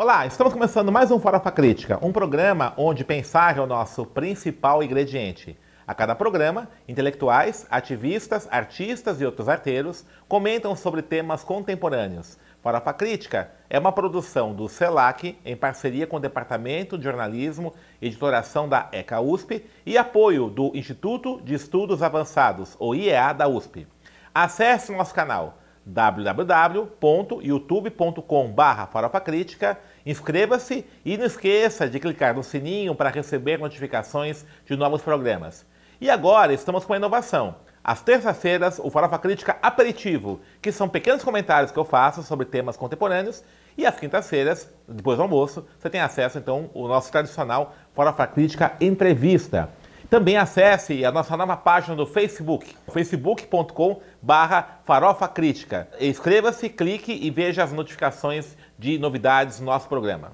Olá, estamos começando mais um Farofa Crítica, um programa onde pensar é o nosso principal ingrediente. A cada programa, intelectuais, ativistas, artistas e outros arteiros comentam sobre temas contemporâneos. Farofa Crítica é uma produção do CELAC em parceria com o Departamento de Jornalismo e Editoração da ECA USP e apoio do Instituto de Estudos Avançados, ou IEA da USP. Acesse nosso canal www.youtube.com.br Farofa Crítica, inscreva-se e não esqueça de clicar no sininho para receber notificações de novos programas. E agora estamos com uma inovação. Às terças-feiras, o Farofa Crítica Aperitivo, que são pequenos comentários que eu faço sobre temas contemporâneos. E às quintas-feiras, depois do almoço, você tem acesso então ao nosso tradicional Farofa Crítica Entrevista. Também acesse a nossa nova página do Facebook, facebook.com barra farofa crítica. Inscreva-se, clique e veja as notificações de novidades no nosso programa.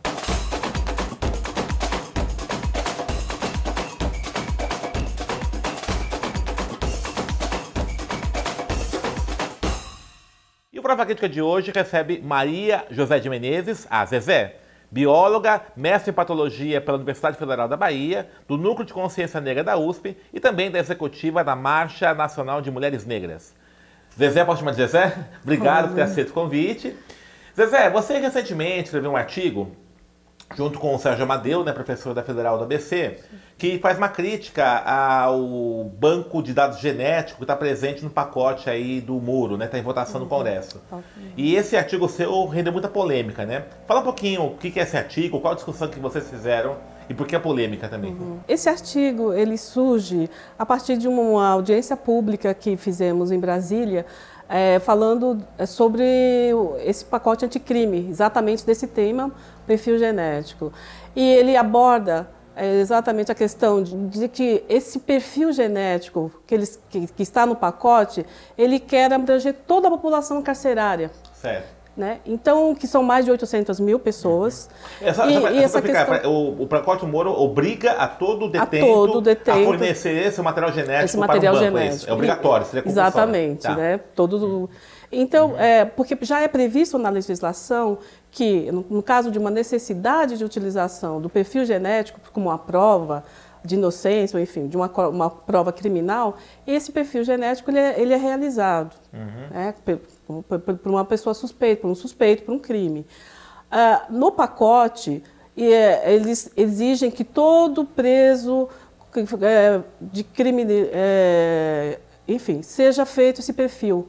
E o Farofa Crítica de hoje recebe Maria José de Menezes, a Zezé bióloga, mestre em patologia pela Universidade Federal da Bahia, do Núcleo de Consciência Negra da USP e também da executiva da Marcha Nacional de Mulheres Negras. Zezé, posso chamar de Zezé? Obrigado por ter aceito o convite. Zezé, você recentemente escreveu um artigo junto com o Sérgio Amadeu, né, professor da Federal da ABC, que faz uma crítica ao banco de dados genético que está presente no pacote aí do muro, né, está em votação no Congresso. E esse artigo seu rendeu muita polêmica, né? Fala um pouquinho o que é esse artigo, qual a discussão que vocês fizeram e por que a polêmica também? Uhum. Esse artigo ele surge a partir de uma audiência pública que fizemos em Brasília, é, falando é, sobre esse pacote anticrime, exatamente desse tema, perfil genético. E ele aborda é, exatamente a questão de, de, que esse perfil genético que, eles, que, que, está no pacote, ele quer abranger toda a população carcerária. Certo. Né? Então, que são mais de 800 mil pessoas. Uhum. Essa, e, essa, e essa questão... o, o pacote Moro obriga a todo detento a, todo detento, a fornecer esse material genético esse material para um banco, é genético. É, é obrigatório, seria Exatamente, tá. né? Todo, então, é, porque já é previsto na legislação que, no, no, caso de uma necessidade de utilização do perfil genético como uma prova de inocência, ou enfim, de uma, uma prova criminal, esse perfil genético ele é, ele é realizado uhum. né, por, por, uma pessoa suspeita, por um suspeito, por um crime. Uh, no pacote, é, eles exigem que todo preso é, de crime, é, enfim, seja feito esse perfil.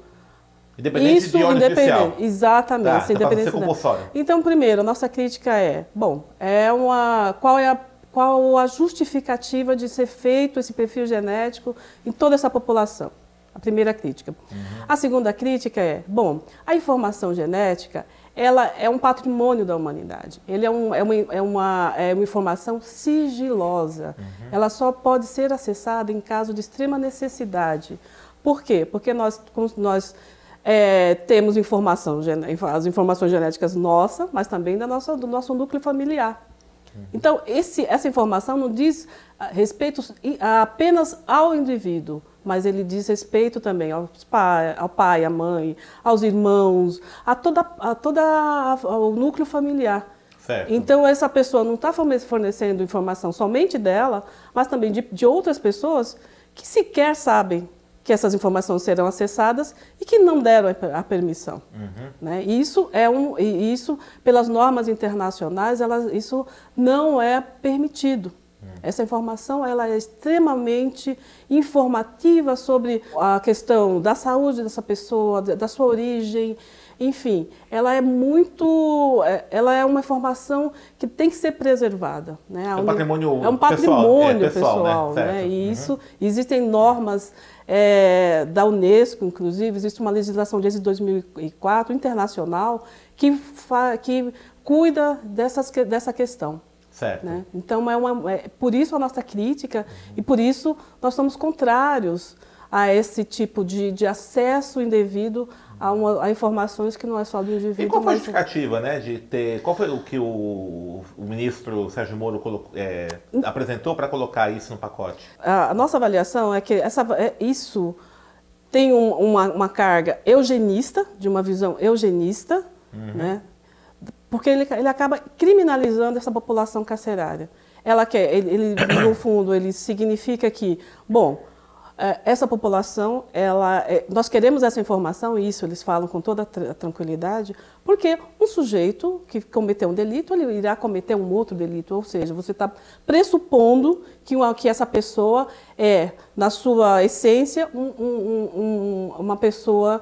Independente Isso, de ordem independente, judicial. Exatamente. Tá, independente tá então, primeiro, a nossa crítica é, bom, é uma, qual é a qual a justificativa de ser feito esse perfil genético em toda essa população? A primeira crítica. Uhum. A segunda crítica é, bom, a informação genética ela é um patrimônio da humanidade. Ele é, um, é, uma, é, uma, é uma informação sigilosa. Uhum. Ela só pode ser acessada em caso de extrema necessidade. Por quê? Porque nós, nós é, temos informação, as informações genéticas nossas, mas também da nossa, do nosso núcleo familiar. Uhum. Então, esse, essa informação não diz ah, respeito apenas ao indivíduo, mas ele diz respeito também aos pai, ao pai, à mãe, aos irmãos, a toda, a toda ao núcleo familiar. Certo. Então, essa pessoa não está fornecendo informação somente dela, mas também de, de outras pessoas que sequer sabem que essas informações serão acessadas e que não deram a permissão. Uhum. Né? E isso é um, e isso pelas normas internacionais, elas, isso não é permitido. Uhum. Essa informação ela é extremamente informativa sobre a questão da saúde dessa pessoa, da sua origem, enfim, ela é muito, é, ela é uma informação que tem que ser preservada, né? É um patrimônio é um patrimônio pessoal, pessoal, né? pessoal né? E uhum. isso existem normas é, da Unesco, inclusive, existe uma legislação desde 2004 internacional que, que cuida dessas, dessa questão. Certo. Né? Então, é, uma, é por isso a nossa crítica uhum. e por isso nós somos contrários a esse tipo de, de acesso indevido a, uma, a, informações que não é só do indivíduo. E qual foi a justificativa, né, de ter, qual foi o que o, o ministro Sérgio Moro colocou, é, apresentou para colocar isso no pacote? A, nossa avaliação é que essa, é, isso tem um, uma, uma, carga eugenista, de uma visão eugenista, uhum. né, porque ele, ele acaba criminalizando essa população carcerária. Ela quer, ele, ele no fundo, ele significa que, bom, essa população, ela, é, nós queremos essa informação, e isso eles falam com toda a tranquilidade, porque um sujeito que cometeu um delito, ele irá cometer um outro delito, ou seja, você está pressupondo que, uma, que essa pessoa é, na sua essência, um, um, um, uma pessoa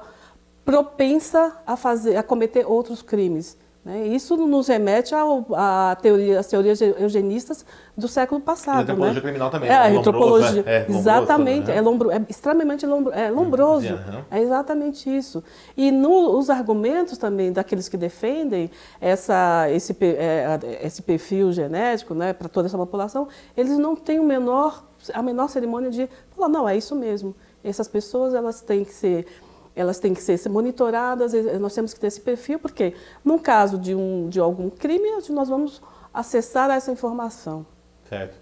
propensa a, fazer, a cometer outros crimes. Né? Isso nos remete à teoria, às teorias eugenistas do século passado. E a antropologia né? criminal também. É, a antropologia. É, é, exatamente, né? é, lombro, é extremamente lombro, é lombroso. Uhum. É exatamente isso. E no, os argumentos também daqueles que defendem essa, esse, é, esse perfil genético né, para toda essa população, eles não têm o menor, a menor cerimônia de falar, não, é isso mesmo. Essas pessoas elas têm que ser elas têm que ser monitoradas, nós temos que ter esse perfil, porque no caso de, um, de algum crime, nós vamos acessar essa informação. Certo.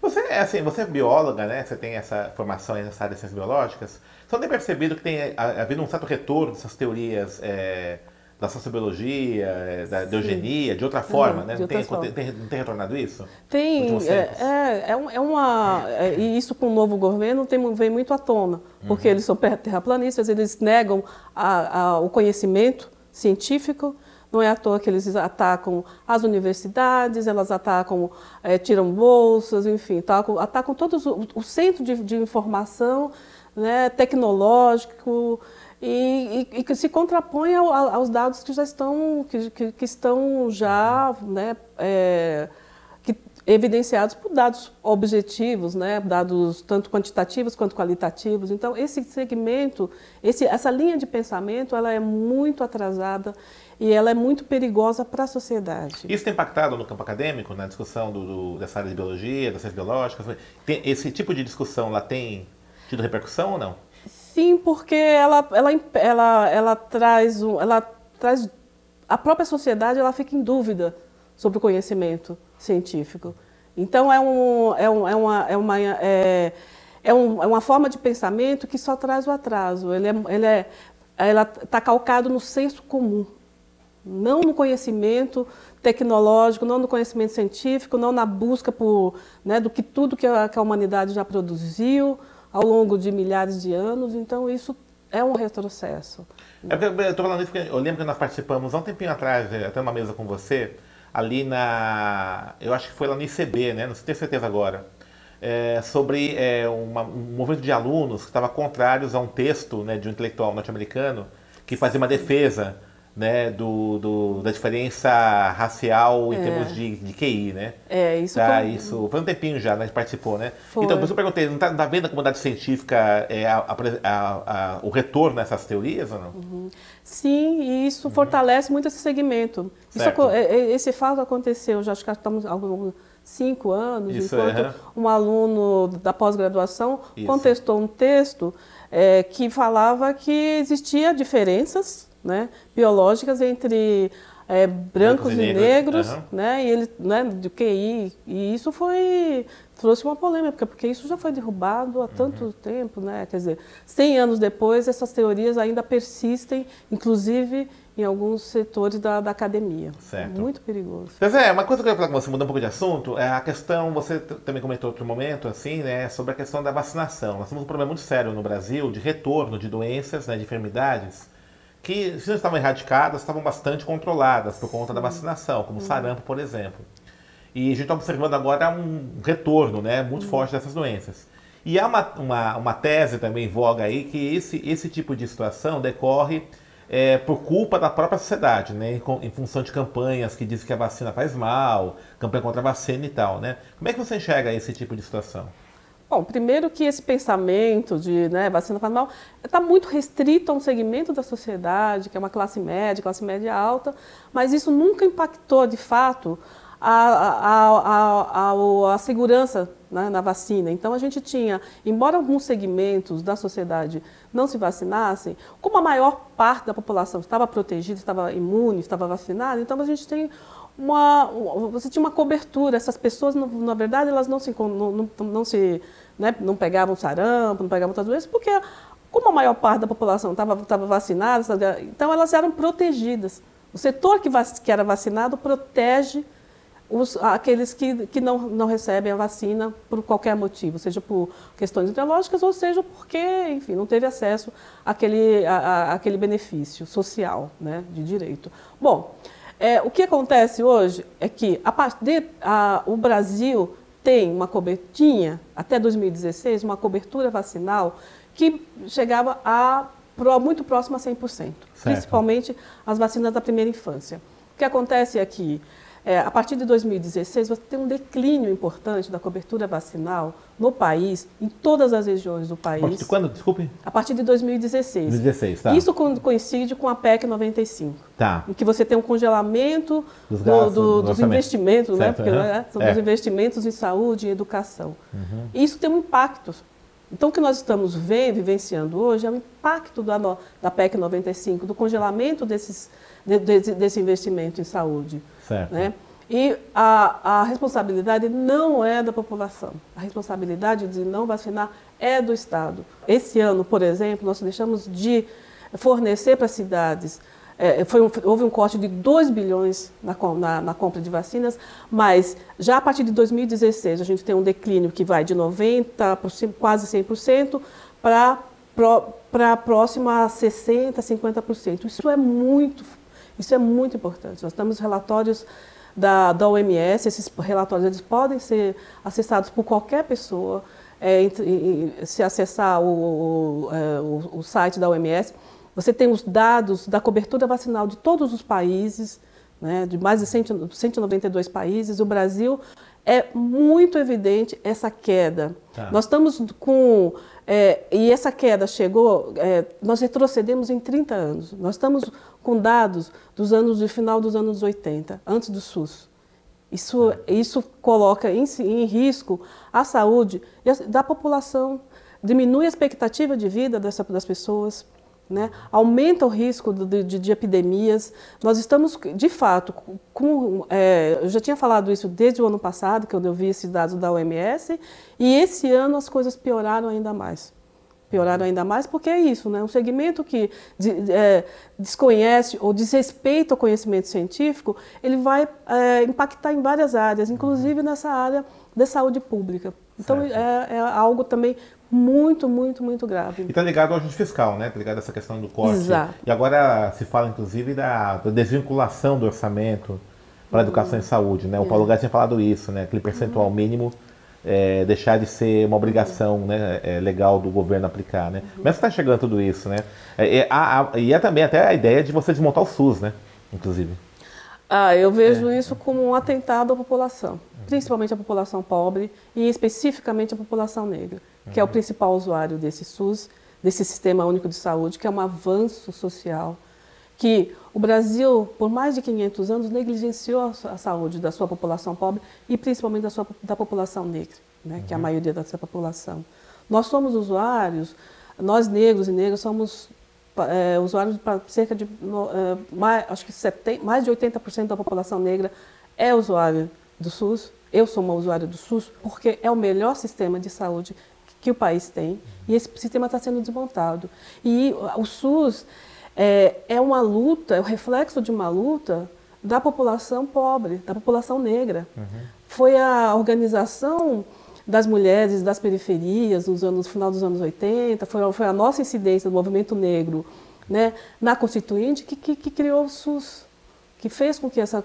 Você é assim, você é bióloga, né? Você tem essa formação nessa área de ciências biológicas. Você não tem percebido que tem havido um certo retorno dessas teorias é, da sociobiologia, é, da, da eugenia, de outra forma, uhum, né? Não tem, forma. Tem, não tem retornado isso? Tem, é, é, é, é, uma... É, e isso com o novo governo tem, vem muito à tona, porque uhum. eles são terraplanistas, eles negam a, a, o conhecimento científico, não é à toa que eles atacam as universidades, elas atacam, é, tiram bolsas, enfim, atacam, atacam todos o, o centro de, de informação né, tecnológico, e, e, e que se contrapõe ao, aos dados que já estão, que, que, que estão já né, é, que, evidenciados por dados objetivos, né, dados tanto quantitativos quanto qualitativos. Então, esse segmento, esse, essa linha de pensamento, ela é muito atrasada e ela é muito perigosa para a sociedade. Isso tem impactado no campo acadêmico, na discussão do, do, dessa área de biologia, das ciências biológicas? Tem, esse tipo de discussão lá tem tido repercussão ou não? Sim, porque ela, ela, ela, ela, traz um, ela traz a própria sociedade ela fica em dúvida sobre o conhecimento científico. Então é, um, é, um, é, uma, é, uma, é, é, um, é uma forma de pensamento que só traz o atraso. Ele é, ele é, ela está calcado no senso comum, não no conhecimento tecnológico, não no conhecimento científico, não na busca por, né, do que tudo que a, que a humanidade já produziu, ao longo de milhares de anos, então isso é um retrocesso. É eu estou falando isso porque eu lembro que nós participamos há um tempinho atrás, é, até uma mesa com você, ali na. Eu acho que foi lá no ICB, né? Não tenho certeza agora. É, sobre é, uma, um movimento de alunos que estava contrários a um texto né, de um intelectual norte-americano que fazia uma defesa né, do, do, da diferença racial em é. termos de, de QI, né? É, isso tá, foi... isso Foi um tempinho já, né? A gente participou, né? Foi. Então, por isso eu perguntei, não está tá vendo a comunidade científica é, a, a, a, o retorno nessas teorias ou não? Uhum. Sim, e isso uhum. fortalece muito esse segmento. Isso, é, é, esse fato aconteceu, já acho que estamos alguns cinco anos, isso, enquanto é. um aluno da pós-graduação contestou um texto é, que falava que existia diferenças né, biológicas entre é, brancos, brancos, e negros, negros uhum. né, e ele, né, do QI, e isso foi trouxe uma polêmica, porque isso já foi derrubado há uhum. tanto tempo, né? Quer dizer, 100 anos depois, essas teorias ainda persistem, inclusive em alguns setores da, da academia. Certo. Muito perigoso. Pois é, uma coisa que eu ia falar com você, mudando um pouco de assunto, é a questão, você também comentou outro momento, assim, né, sobre a questão da vacinação. Nós temos um problema muito sério no Brasil de retorno de doenças, né, de enfermidades, que, se não estavam erradicadas, estavam bastante controladas por conta da vacinação, como sarampo, por exemplo. E a gente está observando agora um retorno né, muito forte dessas doenças. E há uma, uma, uma, tese também em voga aí que esse, esse tipo de situação decorre é, por culpa da própria sociedade, né, em, em, função de campanhas que dizem que a vacina faz mal, campanha contra a vacina e tal. Né? Como é que você enxerga esse tipo de situação? Bom, primeiro que esse pensamento de né, vacina faz mal está muito restrito a um segmento da sociedade, que é uma classe média, classe média alta, mas isso nunca impactou, de fato, a, a, a, a segurança né, na vacina. Então, a gente tinha, embora alguns segmentos da sociedade não se vacinassem, como a maior parte da população estava protegida, estava imune, estava vacinada, então a gente tem uma, você tinha uma cobertura. Essas pessoas, na verdade, elas não se, não, não, se né, não pegavam sarampo, não pegavam outras doenças, porque como a maior parte da população estava vacinada, então elas eram protegidas. O setor que, que era vacinado protege os, aqueles que, que não, não recebem a vacina por qualquer motivo, seja por questões ideológicas ou seja porque, enfim, não teve acesso àquele, à, àquele benefício social né, de direito. Bom, é, o que acontece hoje é que a, a, o Brasil tem uma cobertinha, até 2016, uma cobertura vacinal que chegava a muito próximo a 100%, certo. principalmente as vacinas da primeira infância. O que acontece é que é, a partir de 2016, você tem um declínio importante da cobertura vacinal no país, em todas as regiões do país. A partir de quando? Desculpe. A partir de 2016. 2016, tá. Isso coincide com a PEC 95. Tá. Em que você tem um congelamento dos, gastos, do, do, dos investimentos, né? certo, né? Porque uhum. né? são é. dos investimentos em saúde e educação. Uhum. E isso tem um impacto. Então, o que nós estamos vendo, vivenciando hoje, é o impacto da, da PEC 95, do congelamento desses, de, de, desse investimento em saúde. Certo. Né? E a, a responsabilidade não é da população. A responsabilidade de não vacinar é do Estado. Esse ano, por exemplo, nós deixamos de fornecer para as cidades é, foi um, houve um corte de 2 bilhões na, na, na, compra de vacinas, mas já a partir de 2016 a gente tem um declínio que vai de 90%, quase 100%, para para próximo a 60%, 50%. Isso é muito isso é muito importante. Nós temos relatórios da, da OMS, esses relatórios eles podem ser acessados por qualquer pessoa. É, se acessar o, o, é, o, o site da OMS, você tem os dados da cobertura vacinal de todos os países, né, de mais de 192 países. O Brasil é muito evidente essa queda. Tá. Nós estamos com. É, e essa queda chegou, é, nós retrocedemos em 30 anos. Nós estamos com dados dos anos de final dos anos 80, antes do SUS. Isso, tá. isso coloca em, em risco a saúde da população, diminui a expectativa de vida dessa, das pessoas né? aumenta o risco de, de, de, epidemias. Nós estamos, de fato, com, é, eu já tinha falado isso desde o ano passado, que eu vi esses dados da OMS, e esse ano as coisas pioraram ainda mais. Pioraram ainda mais porque é isso, né? um segmento que de, é, desconhece ou desrespeita o conhecimento científico, ele vai é, impactar em várias áreas, inclusive nessa área da saúde pública. Então é, é, algo também muito, muito, muito grave. E está ligado ao ajuste fiscal, né? Está ligado a essa questão do corte. Exato. E agora se fala, inclusive, da, da desvinculação do orçamento para a educação uhum. e saúde, né? O Paulo é. Gás tinha falado isso, né? Aquele percentual uhum. mínimo é, deixar de ser uma obrigação né, é, legal do governo aplicar, né? Uhum. Mas está chegando tudo isso, né? É, a, a, e é também até a ideia de você desmontar o SUS, né? Inclusive. Ah, eu vejo é. isso como um atentado à população, principalmente à população pobre e especificamente à população negra que é o principal usuário desse SUS, desse Sistema Único de Saúde, que é um avanço social, que o Brasil, por mais de 500 anos, negligenciou a saúde da sua população pobre e principalmente da, sua, da população negra, né, uhum. que é a uhum. maioria da sua população. Nós somos usuários, nós negros e negras somos é, usuários para cerca de, é, mais, acho que 70, mais de 80% da população negra é usuário do SUS. Eu sou uma usuária do SUS porque é o melhor sistema de saúde que o país tem e esse sistema está sendo desmontado. E o SUS é, é uma luta, é o reflexo de uma luta da população pobre, da população negra. Uhum. Foi a organização das mulheres das periferias nos anos, no final dos anos 80, foi, foi a nossa incidência do movimento negro né, na Constituinte que, que, que criou o SUS que fez com que essa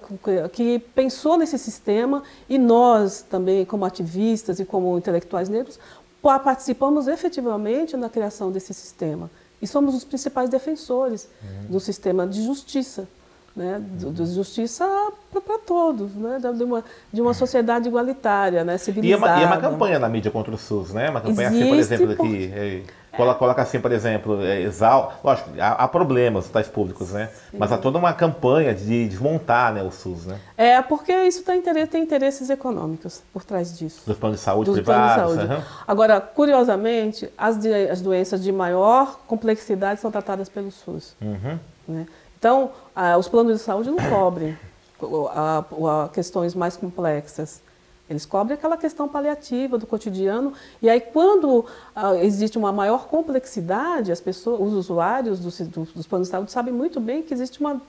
que pensou nesse sistema e nós também como ativistas e como intelectuais negros participamos efetivamente na criação desse sistema e somos os principais defensores uhum. do sistema de justiça, né? de, de justiça para todos, né? de, uma, de uma sociedade igualitária, né? civilizada. E é, uma, e é uma campanha na mídia contra o SUS, né? Uma campanha Existe assim, por exemplo, por... aqui... É Coloca, coloca assim, por exemplo, é, exal... lógico, há, há problemas tais públicos, né? Sim. Mas há toda uma campanha de desmontar né, o SUS, né? É, porque isso tem, tem interesses econômicos por trás disso. Dos planos de saúde Dos privados. De saúde. Uhum. Agora, curiosamente, as, de, as doenças de maior complexidade são tratadas pelo SUS. Uhum. Né? Então, os planos de saúde não cobrem a, a, a questões mais complexas. Eles cobrem aquela questão paliativa do cotidiano. E aí, quando ah, existe uma maior complexidade, as pessoas, os usuários dos, dos, planos de saúde sabem muito bem que existe uma,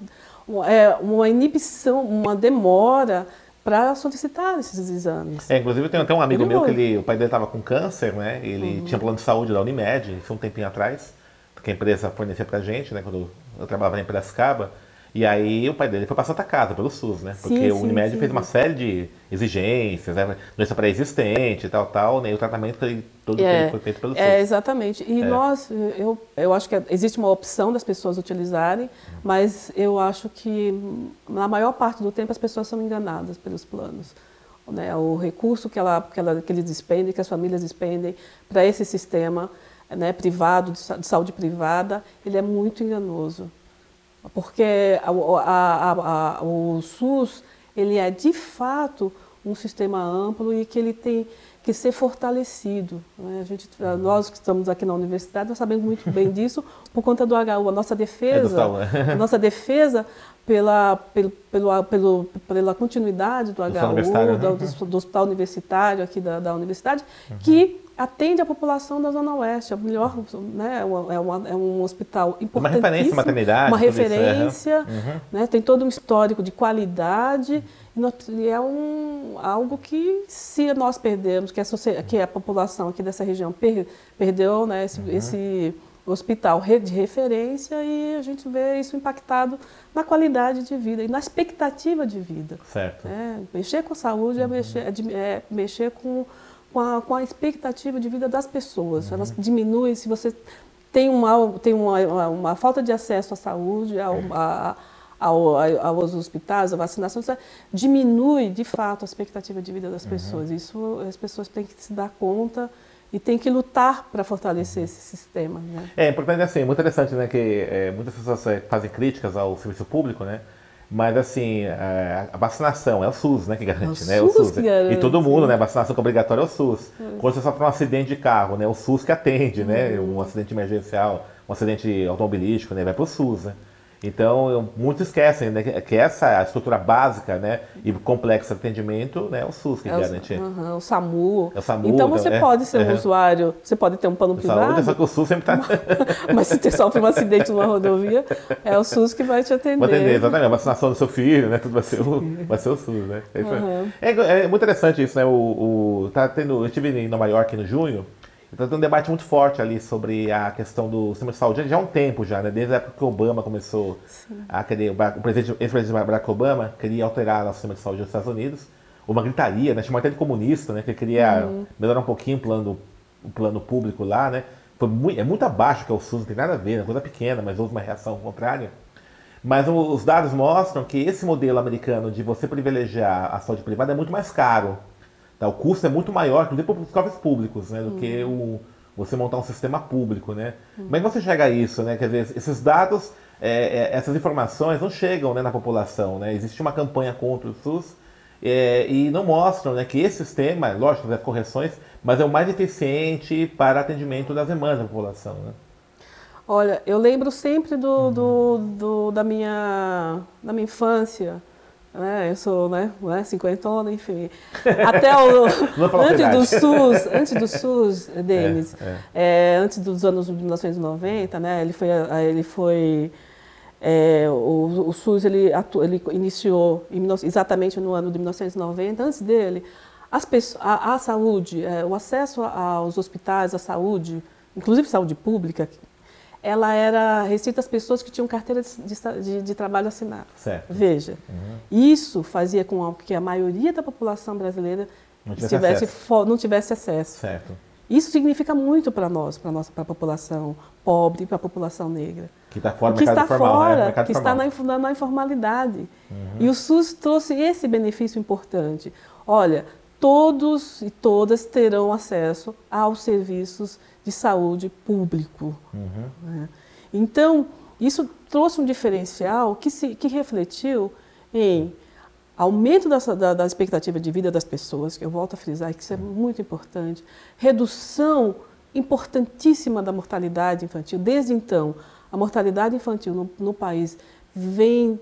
é, uma inibição, uma demora para solicitar esses exames. É, inclusive tem até um amigo meu que ele, o pai dele estava com câncer, né? Ele uhum. tinha plano de saúde da Unimed, isso um tempinho atrás, que a empresa fornecia pra gente, né? Quando eu trabalhava em Piracicaba. E aí o pai dele foi para Santa Casa, pelo SUS, né? Porque sim, o Unimed sim, fez uma série de exigências, né? doença pré-existente e tal, tal, né? E o tratamento foi, todo é, foi feito pelo SUS. É, exatamente. E é. nós, eu, eu acho que existe uma opção das pessoas utilizarem, mas eu acho que na maior parte do tempo as pessoas são enganadas pelos planos. Né? O recurso que, ela, que, ela, que eles despendem, que as famílias despendem para esse sistema né, privado, de saúde privada, ele é muito enganoso porque a, a, a, o SUS ele é de fato um sistema amplo e que ele tem que ser fortalecido. Né? A gente, nós que estamos aqui na universidade, nós sabemos muito bem disso por conta do HU. A nossa defesa, é a nossa defesa pela, pelo, pelo, pelo, pela continuidade do, do HU, do, do, do, hospital universitário aqui da, da universidade, uhum. que atende a população da Zona Oeste. É melhor, né? É, uma, é, é um hospital importante. Uma referência maternidade. Uma referência, uhum. né? tem todo um histórico de qualidade. E é um, algo que, se nós perdermos, que a, que a população aqui dessa região per, perdeu né, esse, uhum. esse hospital de referência e a gente vê isso impactado na qualidade de vida e na expectativa de vida. Certo. É, mexer com saúde é uhum. é, mexer, é, é mexer com com a, com a expectativa de vida das pessoas. Uhum. Elas diminuem se você tem uma, tem uma, uma, falta de acesso à saúde, ao, a, ao, aos hospitais, à vacinação, diminui de fato a expectativa de vida das uhum. pessoas. Isso as pessoas têm que se dar conta e têm que lutar para fortalecer esse sistema. Né? É importante assim, é muito interessante, né, que é, muitas pessoas é, fazem críticas ao serviço público, né? Mas assim, a vacinação é o SUS, né, que garante, é né? SUS o SUS. Que garante. E todo mundo, né? Vacinação obrigatória é o SUS. É. Quando você sofre um acidente de carro, né? O SUS que atende, né? Uhum. Um acidente emergencial, um acidente automobilístico, né? Vai para o SUS, né? Então, muitos esquecem né, que essa estrutura básica né, e complexa de atendimento né, é o SUS que é garante. O, o SAMU. É o SAMU. Então, você é, pode ser um usuário, você pode ter um plano privado. Saúde, só que o SUS sempre está... Mas se você sofre um acidente numa rodovia, é o SUS que vai te atender. Vai atender, exatamente. A vacinação do seu filho, né, tudo vai ser o, vai ser o SUS. Né? Uhum. É, é, muito interessante isso. Né? O, o, tá tendo, eu estive em Nova York no junho, Está tendo um debate muito forte ali sobre a questão do sistema de saúde já há um tempo já, né? Desde a época que o Obama começou Sim. a querer, o presidente, ex-presidente Barack Obama queria alterar o sistema de saúde dos Estados Unidos. Uma gritaria, né? Uma até de comunista, né? Que queria uhum. melhorar um pouquinho o plano, o plano público lá, né? Foi muito, é muito abaixo que é o SUS, não tem nada a ver, é coisa pequena, mas houve uma reação contrária. Mas os dados mostram que esse modelo americano de você privilegiar a saúde privada é muito mais caro Tá? O custo é muito maior, inclusive para os cofres públicos, né, do uhum. que o, você montar um sistema público. Né? Uhum. Como é que você chega a isso? Né? Quer dizer, esses dados, é, é, essas informações não chegam né, na população. Né? Existe uma campanha contra o SUS é, e não mostram né, que esse sistema, lógico, tem correções, mas é o mais eficiente para atendimento das demandas da população. Né? Olha, eu lembro sempre do, uhum. do, do, da, minha, da minha infância né? Eu sou, né, né cinquentona, enfim. Até o antes do SUS, antes do SUS, Denis, é, é. É, antes dos anos 1990, né? Ele foi, ele foi é, o, o, SUS ele, atu, ele iniciou em, exatamente no ano de 1990. Antes dele, as pessoas, a, a saúde, é, o acesso aos hospitais, a saúde, inclusive saúde pública, ela era restrita às pessoas que tinham carteira de, de, de trabalho assinada. Certo. Veja, uhum. isso fazia com que a maioria da população brasileira não tivesse, tivesse acesso. não tivesse acesso. Certo. Isso significa muito para nós, para nossa, para a população pobre, para a população negra. Que está fora do mercado está formal, né? fora, né? que formal. está na, na informalidade. Uhum. E o SUS trouxe esse benefício importante. Olha, todos e todas terão acesso aos serviços de saúde público. Uhum. Né? Então, isso trouxe um diferencial que, se, que refletiu em aumento da, da, da, expectativa de vida das pessoas, que eu volto a frisar que isso é muito importante, redução importantíssima da mortalidade infantil. Desde então, a mortalidade infantil no, no país vem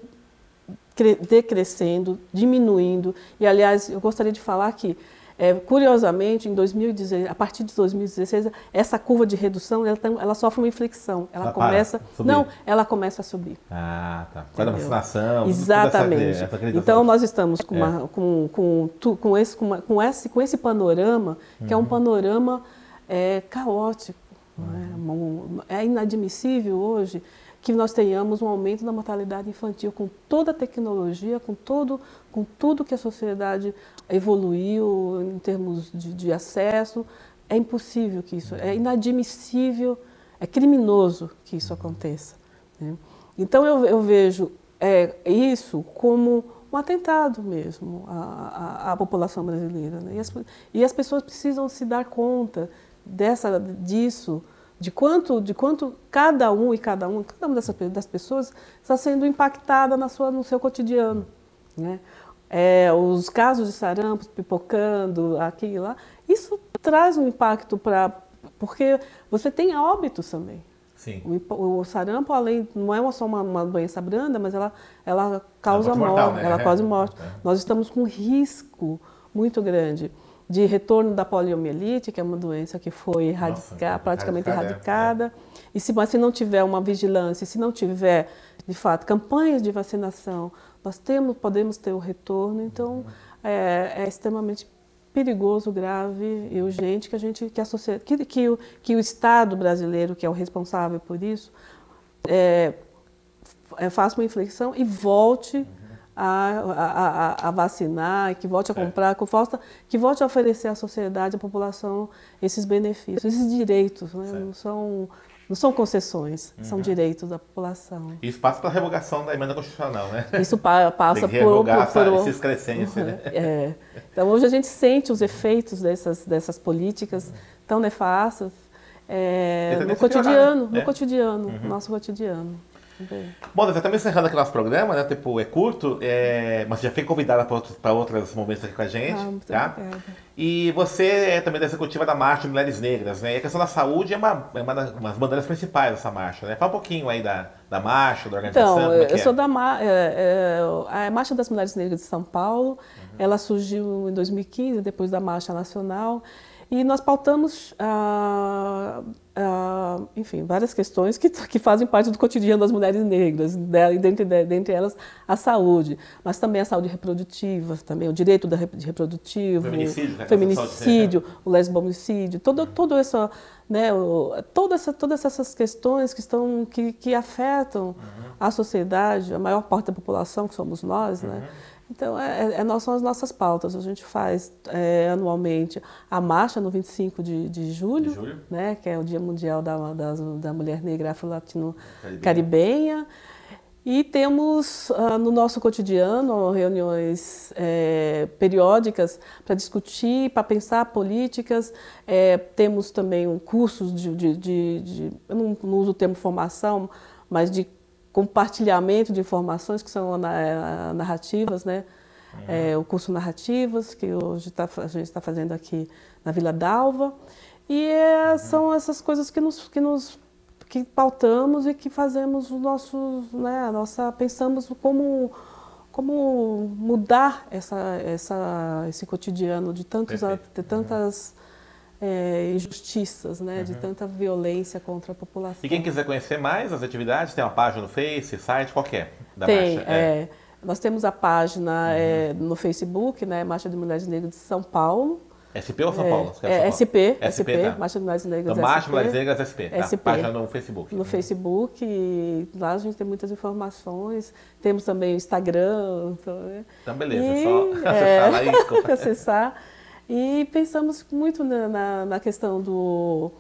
decrescendo, diminuindo. E, aliás, eu gostaria de falar que é, curiosamente, em 2016, a partir de 2016, essa curva de redução ela, tem, ela sofre uma inflexão. Ela, ela começa, não, ela começa a subir. Ah, tá. Por causa da vacinação. Exatamente. Essa, essa então nós estamos com, uma, é. com, com, com, esse, com, uma, com, esse, com esse panorama que uhum. é um uhum. panorama é, caótico. Uhum. É? é inadmissível hoje que nós tenhamos um aumento da mortalidade infantil com toda a tecnologia, com, todo, com tudo que a sociedade evoluiu em termos de, de acesso. É impossível que isso, é inadmissível, é criminoso que isso aconteça. Né? Então eu, eu vejo é, isso como um atentado mesmo à, à, à população brasileira. Né? E, as, e as pessoas precisam se dar conta dessa, disso de quanto, de quanto cada um e cada um, cada uma dessas das pessoas está sendo impactada na sua, no seu cotidiano. Né? É, os casos de sarampo pipocando aqui e lá, isso traz um impacto para. Porque você tem óbitos também. Sim. O, o, sarampo, além, não é só uma, uma, doença branda, mas ela, ela causa é morte, mortal, né? ela é. causa morte. Nós estamos com um risco muito grande de retorno da poliomielite, que é uma doença que foi erradica, praticamente erradicada. É. E se, mas se não tiver uma vigilância, se não tiver, de fato, campanhas de vacinação, nós temos, podemos ter o retorno. Então, é, é, extremamente perigoso, grave e urgente que a gente, que a sociedade, que, que, o, que o Estado brasileiro, que é o responsável por isso, é, é faça uma inflexão e volte a, a, a, vacinar, que volte a comprar, que volte, que volte a oferecer à sociedade, à população, esses benefícios, esses direitos. Né? Não, são, não são concessões, uhum. são direitos da população. Isso passa pela revogação da emenda constitucional, né? Isso pa, passa Tem que por, por, por, esses crescentes. Né? É. Então hoje a gente sente os efeitos dessas, dessas políticas tão nefastas é, no, cotidiano, no é. cotidiano, no uhum. nosso cotidiano. Bom, nós estamos encerrando aqui nosso programa, né? Tipo, é curto, é... mas já foi convidada para outros, outros momentos aqui com a gente. Ah, tá? E você é também da executiva da Marcha de Mulheres Negras, né? E a questão da saúde é uma, é uma das bandeiras principais dessa marcha, né? Fala um pouquinho aí da, da marcha, da organização. Então, é eu sou da é, é, a Marcha das Mulheres Negras de São Paulo. Uhum. Ela surgiu em 2015, depois da Marcha Nacional. E nós pautamos, ah, ah, enfim, várias questões que, que fazem parte do cotidiano das mulheres negras, e dentre, dentre elas a saúde, mas também a saúde reprodutiva, também o direito da, de reprodutivo, feminicídio, né, feminicídio o lesbomicídio, todo, todo essa, né, o, toda essa, todas essas questões que, estão, que, que afetam uhum. a sociedade, a maior parte da população, que somos nós, né? uhum. né? Então, é, é, é são as nossas pautas. A gente faz é, anualmente a marcha no 25 de, de, julho, de julho, Né, que é o Dia Mundial da, da, da Mulher Negra Afro-Latino-Caribenha. E temos uh, no nosso cotidiano reuniões é, periódicas para discutir, para pensar políticas. É, temos também um cursos de, de, de, de eu não, não uso o termo formação, mas de compartilhamento de informações que são é, narrativas, né? Uhum. É, o curso Narrativas, que hoje tá, a gente está fazendo aqui na Vila Dalva. E é, são essas coisas que nos, que nos que pautamos e que fazemos os nossos, né, a nossa, pensamos como, como mudar essa, essa, esse cotidiano de, tantos, de tantas é, injustiças, né, uhum. de tanta violência contra a população. E quem quiser conhecer mais as atividades, tem uma página no Face, site, qualquer é? Da tem, marcha? É. é. Nós temos a página uhum. é, no Facebook, né, Marcha de Mulheres Negras de São Paulo. SP ou São Paulo? É, é SP, SP, SP tá. Marcha de Mulheres Negras então, Marcha de Mulheres Negras SP, tá. SP. Página no Facebook. No Facebook, lá a gente tem muitas informações. Temos também o Instagram. Então, né. então beleza, e, só acessar lá e... acessar. E pensamos muito na, na, na questão do,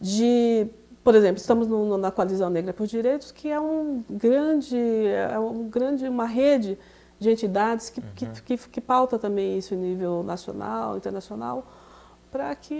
de, por exemplo, estamos no, na Coalizão Negra por Direitos, que é um grande, é um grande uma rede de entidades que, uhum. que, que, que, pauta também isso em nível nacional, internacional, para que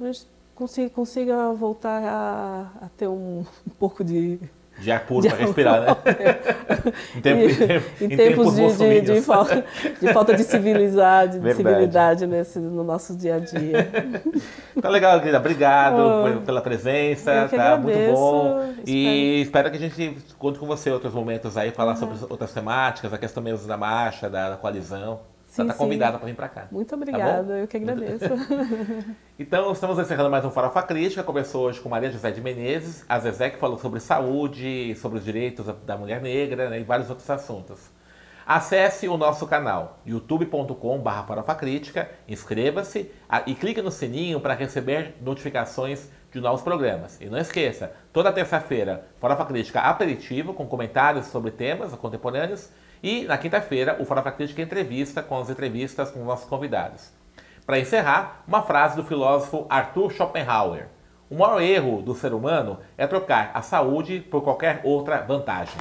a gente consiga, consiga voltar a, a ter um, um pouco de De ar puro para respirar, né? em, tempo, em, em, em, tempos, tempos de, de, de, falta, de falta de civilidade, de civilidade nesse, no nosso dia a dia. Tá legal, querida. Obrigado oh, pela presença. Tá agradeço, muito bom. Espero. E espero que a gente conte com você em outros momentos aí, falar sobre outras temáticas, a questão mesmo da marcha, da, da coalizão. Você está convidada para vir para cá. Muito tá obrigada, tá eu que agradeço. então, estamos encerrando mais um Farofa Crítica. Começou hoje com Maria José de Menezes, a Zezé que falou sobre saúde, sobre os direitos da mulher negra né, e vários outros assuntos. Acesse o nosso canal youtube.com.br farofacrítica, inscreva-se e clique no sininho para receber notificações de novos programas. E não esqueça, toda terça-feira, Farofa Crítica aperitivo com comentários sobre temas contemporâneos e na quinta-feira, o Farofa Crítica entrevista com as entrevistas com nossos convidados. Para encerrar, uma frase do filósofo Arthur Schopenhauer. O maior erro do ser humano é trocar a saúde por qualquer outra vantagem.